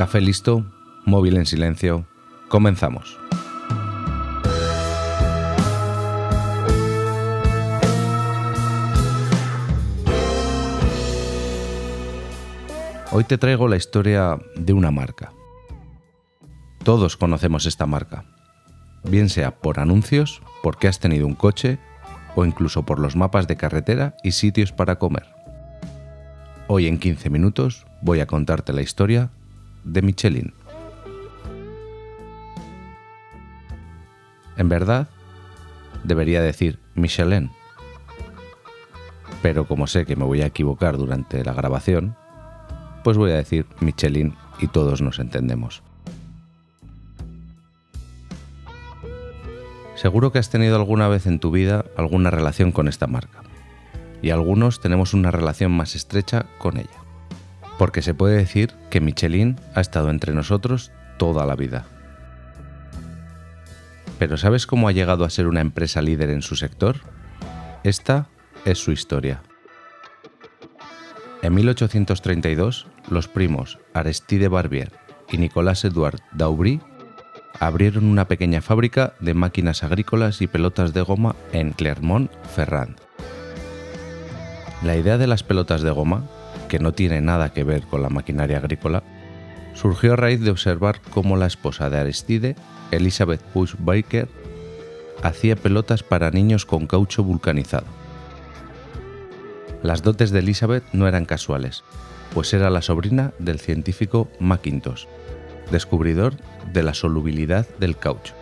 Café listo, móvil en silencio. Comenzamos. Hoy te traigo la historia de una marca. Todos conocemos esta marca, bien sea por anuncios, porque has tenido un coche o incluso por los mapas de carretera y sitios para comer. Hoy en 15 minutos voy a contarte la historia de Michelin. En verdad, debería decir Michelin. Pero como sé que me voy a equivocar durante la grabación, pues voy a decir Michelin y todos nos entendemos. Seguro que has tenido alguna vez en tu vida alguna relación con esta marca. Y algunos tenemos una relación más estrecha con ella porque se puede decir que Michelin ha estado entre nosotros toda la vida. Pero ¿sabes cómo ha llegado a ser una empresa líder en su sector? Esta es su historia. En 1832, los primos Aristide Barbier y Nicolas Edouard Daubry abrieron una pequeña fábrica de máquinas agrícolas y pelotas de goma en Clermont-Ferrand. La idea de las pelotas de goma que no tiene nada que ver con la maquinaria agrícola, surgió a raíz de observar cómo la esposa de Aristide, Elizabeth Bush Baker, hacía pelotas para niños con caucho vulcanizado. Las dotes de Elizabeth no eran casuales, pues era la sobrina del científico Macintosh, descubridor de la solubilidad del caucho.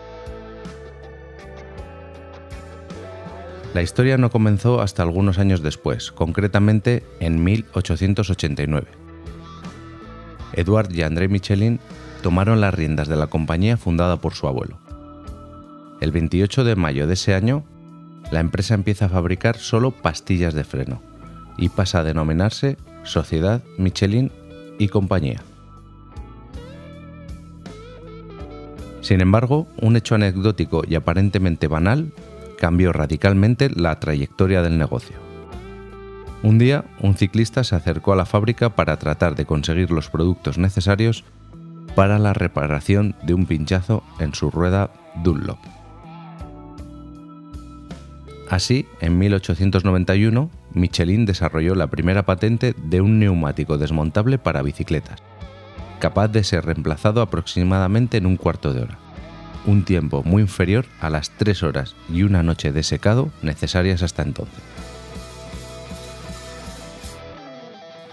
La historia no comenzó hasta algunos años después, concretamente en 1889. Edouard y André Michelin tomaron las riendas de la compañía fundada por su abuelo. El 28 de mayo de ese año, la empresa empieza a fabricar solo pastillas de freno y pasa a denominarse Sociedad Michelin y Compañía. Sin embargo, un hecho anecdótico y aparentemente banal cambió radicalmente la trayectoria del negocio. Un día, un ciclista se acercó a la fábrica para tratar de conseguir los productos necesarios para la reparación de un pinchazo en su rueda Dunlop. Así, en 1891, Michelin desarrolló la primera patente de un neumático desmontable para bicicletas, capaz de ser reemplazado aproximadamente en un cuarto de hora un tiempo muy inferior a las tres horas y una noche de secado necesarias hasta entonces.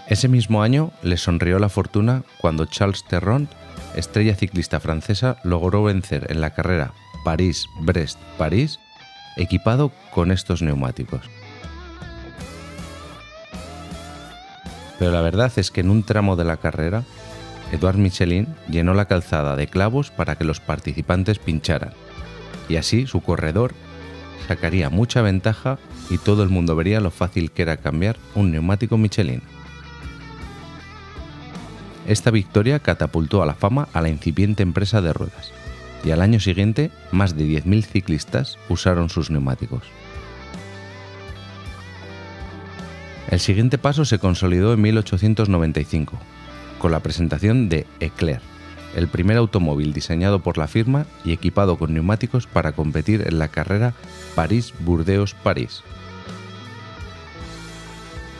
Ese mismo año le sonrió la fortuna cuando Charles Terront, estrella ciclista francesa, logró vencer en la carrera París-Brest-París equipado con estos neumáticos. Pero la verdad es que en un tramo de la carrera Edouard Michelin llenó la calzada de clavos para que los participantes pincharan, y así su corredor sacaría mucha ventaja y todo el mundo vería lo fácil que era cambiar un neumático Michelin. Esta victoria catapultó a la fama a la incipiente empresa de ruedas, y al año siguiente más de 10.000 ciclistas usaron sus neumáticos. El siguiente paso se consolidó en 1895, con la presentación de Eclair, el primer automóvil diseñado por la firma y equipado con neumáticos para competir en la carrera París-Burdeos-París.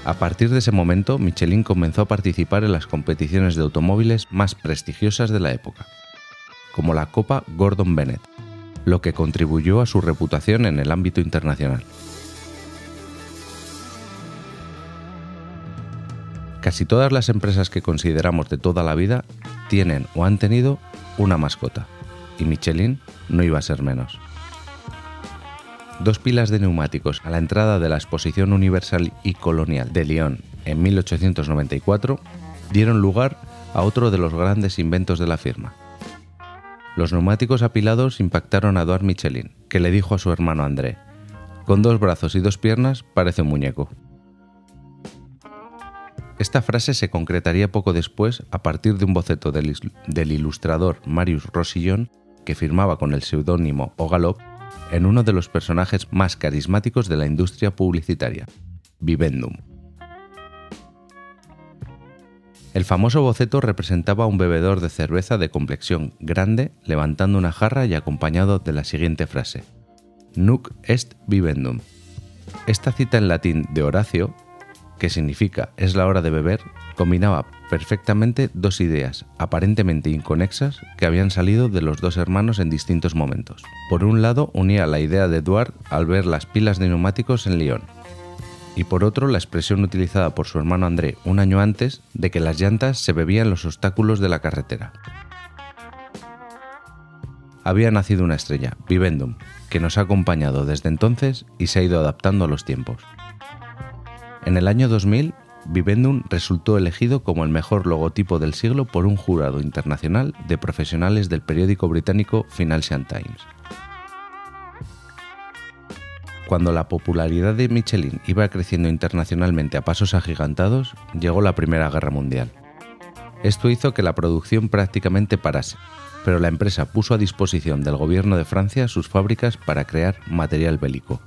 A partir de ese momento, Michelin comenzó a participar en las competiciones de automóviles más prestigiosas de la época, como la Copa Gordon Bennett, lo que contribuyó a su reputación en el ámbito internacional. Casi todas las empresas que consideramos de toda la vida tienen o han tenido una mascota, y Michelin no iba a ser menos. Dos pilas de neumáticos a la entrada de la Exposición Universal y Colonial de Lyon en 1894 dieron lugar a otro de los grandes inventos de la firma. Los neumáticos apilados impactaron a Edouard Michelin, que le dijo a su hermano André, con dos brazos y dos piernas parece un muñeco. Esta frase se concretaría poco después a partir de un boceto del, ilustrador Marius Rosillon que firmaba con el seudónimo Ogalop en uno de los personajes más carismáticos de la industria publicitaria, Vivendum. El famoso boceto representaba a un bebedor de cerveza de complexión grande levantando una jarra y acompañado de la siguiente frase: Nuc est vivendum. Esta cita en latín de Horacio, que significa es la hora de beber, combinaba perfectamente dos ideas aparentemente inconexas que habían salido de los dos hermanos en distintos momentos. Por un lado, unía la idea de Eduard al ver las pilas de neumáticos en Lyon, y por otro la expresión utilizada por su hermano André un año antes de que las llantas se bebían los obstáculos de la carretera. Había nacido una estrella, Vivendum, que nos ha acompañado desde entonces y se ha ido adaptando a los tiempos. En el año 2000, Vivendum resultó elegido como el mejor logotipo del siglo por un jurado internacional de profesionales del periódico británico Financial Times. Cuando la popularidad de Michelin iba creciendo internacionalmente a pasos agigantados, llegó la Primera Guerra Mundial. Esto hizo que la producción prácticamente parase, pero la empresa puso a disposición del gobierno de Francia sus fábricas para crear material bélico.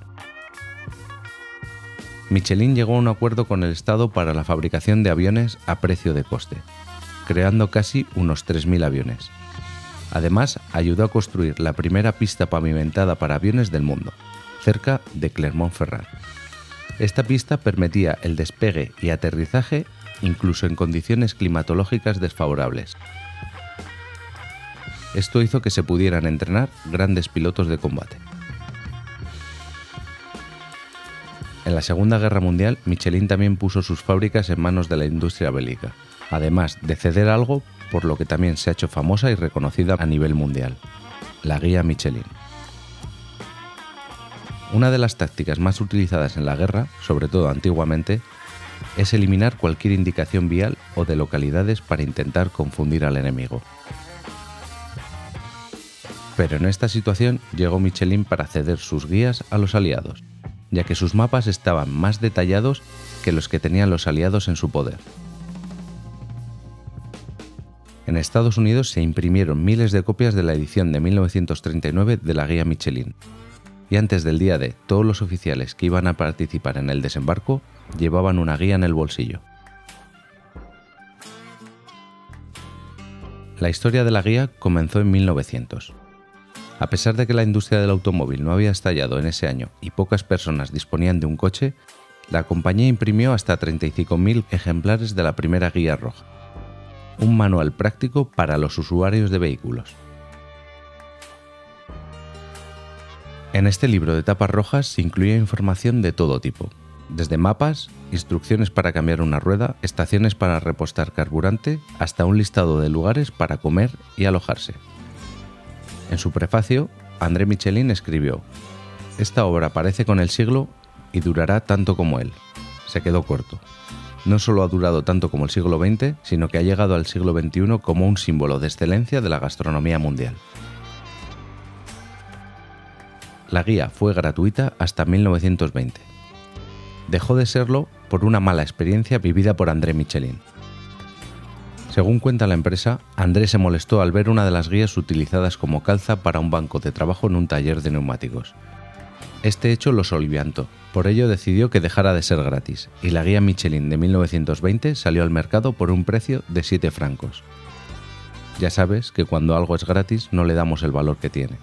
Michelin llegó a un acuerdo con el Estado para la fabricación de aviones a precio de coste, creando casi unos 3.000 aviones. Además, ayudó a construir la primera pista pavimentada para aviones del mundo, cerca de Clermont-Ferrand. Esta pista permitía el despegue y aterrizaje incluso en condiciones climatológicas desfavorables. Esto hizo que se pudieran entrenar grandes pilotos de combate. En la Segunda Guerra Mundial, Michelin también puso sus fábricas en manos de la industria bélica, además de ceder algo por lo que también se ha hecho famosa y reconocida a nivel mundial, la guía Michelin. Una de las tácticas más utilizadas en la guerra, sobre todo antiguamente, es eliminar cualquier indicación vial o de localidades para intentar confundir al enemigo. Pero en esta situación llegó Michelin para ceder sus guías a los aliados, ya que sus mapas estaban más detallados que los que tenían los aliados en su poder. En Estados Unidos se imprimieron miles de copias de la edición de 1939 de la guía Michelin, y antes del día D, todos los oficiales que iban a participar en el desembarco llevaban una guía en el bolsillo. La historia de la guía comenzó en 1900. A pesar de que la industria del automóvil no había estallado en ese año y pocas personas disponían de un coche, la compañía imprimió hasta 35.000 ejemplares de la primera guía roja, un manual práctico para los usuarios de vehículos. En este libro de tapas rojas se incluía información de todo tipo, desde mapas, instrucciones para cambiar una rueda, estaciones para repostar carburante, hasta un listado de lugares para comer y alojarse. En su prefacio, André Michelin escribió, Esta obra aparece con el siglo y durará tanto como él. Se quedó corto. No solo ha durado tanto como el siglo XX, sino que ha llegado al siglo XXI como un símbolo de excelencia de la gastronomía mundial. La guía fue gratuita hasta 1920. Dejó de serlo por una mala experiencia vivida por André Michelin. Según cuenta la empresa, André se molestó al ver una de las guías utilizadas como calza para un banco de trabajo en un taller de neumáticos. Este hecho lo soliviantó, por ello decidió que dejara de ser gratis, y la guía Michelin de 1920 salió al mercado por un precio de 7 francos. Ya sabes que cuando algo es gratis no le damos el valor que tiene.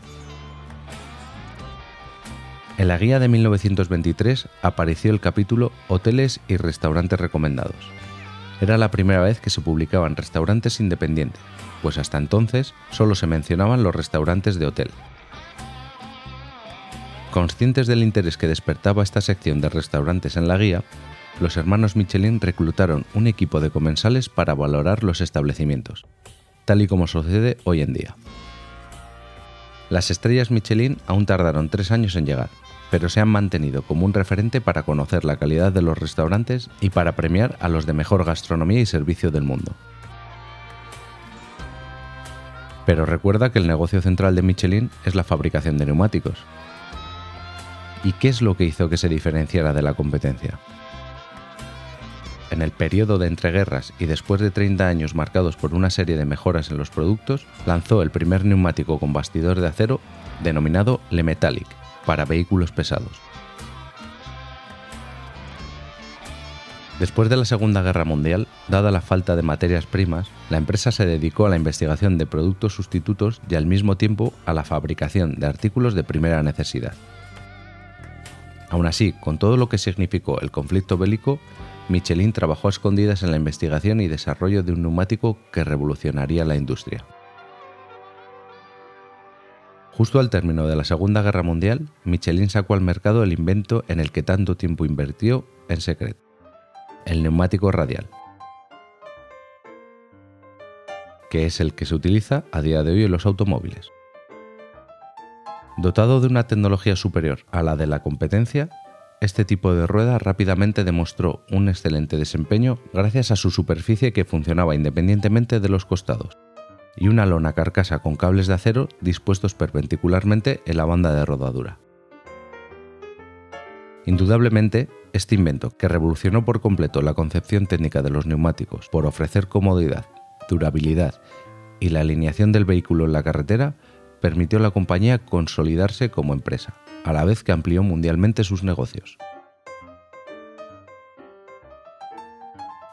En la guía de 1923 apareció el capítulo Hoteles y restaurantes recomendados. Era la primera vez que se publicaban restaurantes independientes, pues hasta entonces solo se mencionaban los restaurantes de hotel. Conscientes del interés que despertaba esta sección de restaurantes en la guía, los hermanos Michelin reclutaron un equipo de comensales para valorar los establecimientos, tal y como sucede hoy en día. Las estrellas Michelin aún tardaron tres años en llegar, pero se han mantenido como un referente para conocer la calidad de los restaurantes y para premiar a los de mejor gastronomía y servicio del mundo. Pero recuerda que el negocio central de Michelin es la fabricación de neumáticos. ¿Y qué es lo que hizo que se diferenciara de la competencia? En el periodo de entreguerras y después de 30 años marcados por una serie de mejoras en los productos, lanzó el primer neumático con bastidor de acero denominado Le Metallic, para vehículos pesados. Después de la Segunda Guerra Mundial, dada la falta de materias primas, la empresa se dedicó a la investigación de productos sustitutos y al mismo tiempo a la fabricación de artículos de primera necesidad. Aún así, con todo lo que significó el conflicto bélico, Michelin trabajó a escondidas en la investigación y desarrollo de un neumático que revolucionaría la industria. Justo al término de la Segunda Guerra Mundial, Michelin sacó al mercado el invento en el que tanto tiempo invirtió en secreto, el neumático radial, que es el que se utiliza a día de hoy en los automóviles. Dotado de una tecnología superior a la de la competencia, este tipo de rueda rápidamente demostró un excelente desempeño gracias a su superficie que funcionaba independientemente de los costados y una lona carcasa con cables de acero dispuestos perpendicularmente en la banda de rodadura. Indudablemente, este invento, que revolucionó por completo la concepción técnica de los neumáticos por ofrecer comodidad, durabilidad y la alineación del vehículo en la carretera, permitió a la compañía consolidarse como empresa a la vez que amplió mundialmente sus negocios.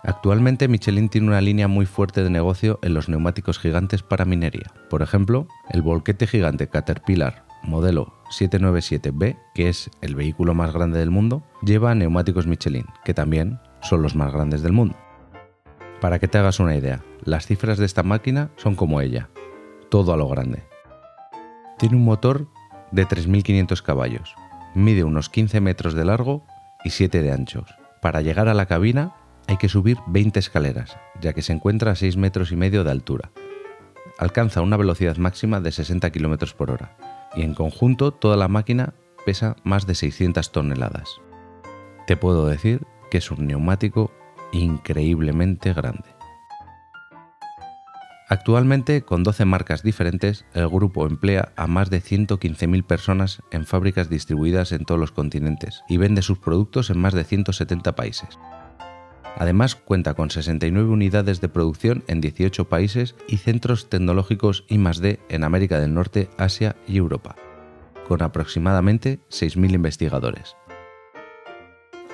Actualmente Michelin tiene una línea muy fuerte de negocio en los neumáticos gigantes para minería. Por ejemplo, el volquete gigante Caterpillar modelo 797B, que es el vehículo más grande del mundo, lleva neumáticos Michelin, que también son los más grandes del mundo. Para que te hagas una idea, las cifras de esta máquina son como ella, todo a lo grande. Tiene un motor de 3.500 caballos. Mide unos 15 metros de largo y 7 de anchos. Para llegar a la cabina hay que subir 20 escaleras, ya que se encuentra a 6 metros y medio de altura. Alcanza una velocidad máxima de 60 km por hora y en conjunto toda la máquina pesa más de 600 toneladas. Te puedo decir que es un neumático increíblemente grande. Actualmente, con 12 marcas diferentes, el grupo emplea a más de 115.000 personas en fábricas distribuidas en todos los continentes y vende sus productos en más de 170 países. Además, cuenta con 69 unidades de producción en 18 países y centros tecnológicos I+D en América del Norte, Asia y Europa, con aproximadamente 6.000 investigadores.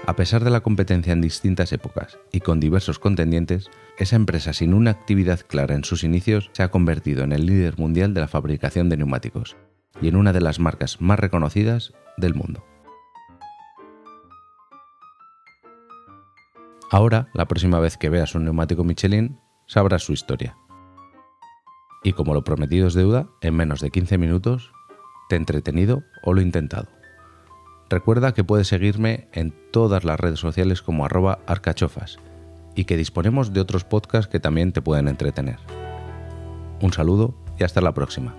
A pesar de la competencia en distintas épocas y con diversos contendientes, esa empresa sin una actividad clara en sus inicios se ha convertido en el líder mundial de la fabricación de neumáticos y en una de las marcas más reconocidas del mundo. Ahora, la próxima vez que veas un neumático Michelin, sabrás su historia. Y como lo prometido es deuda, en menos de 15 minutos te he entretenido o lo he intentado. Recuerda que puedes seguirme en todas las redes sociales como arroba arcachofas y que disponemos de otros podcasts que también te pueden entretener. Un saludo y hasta la próxima.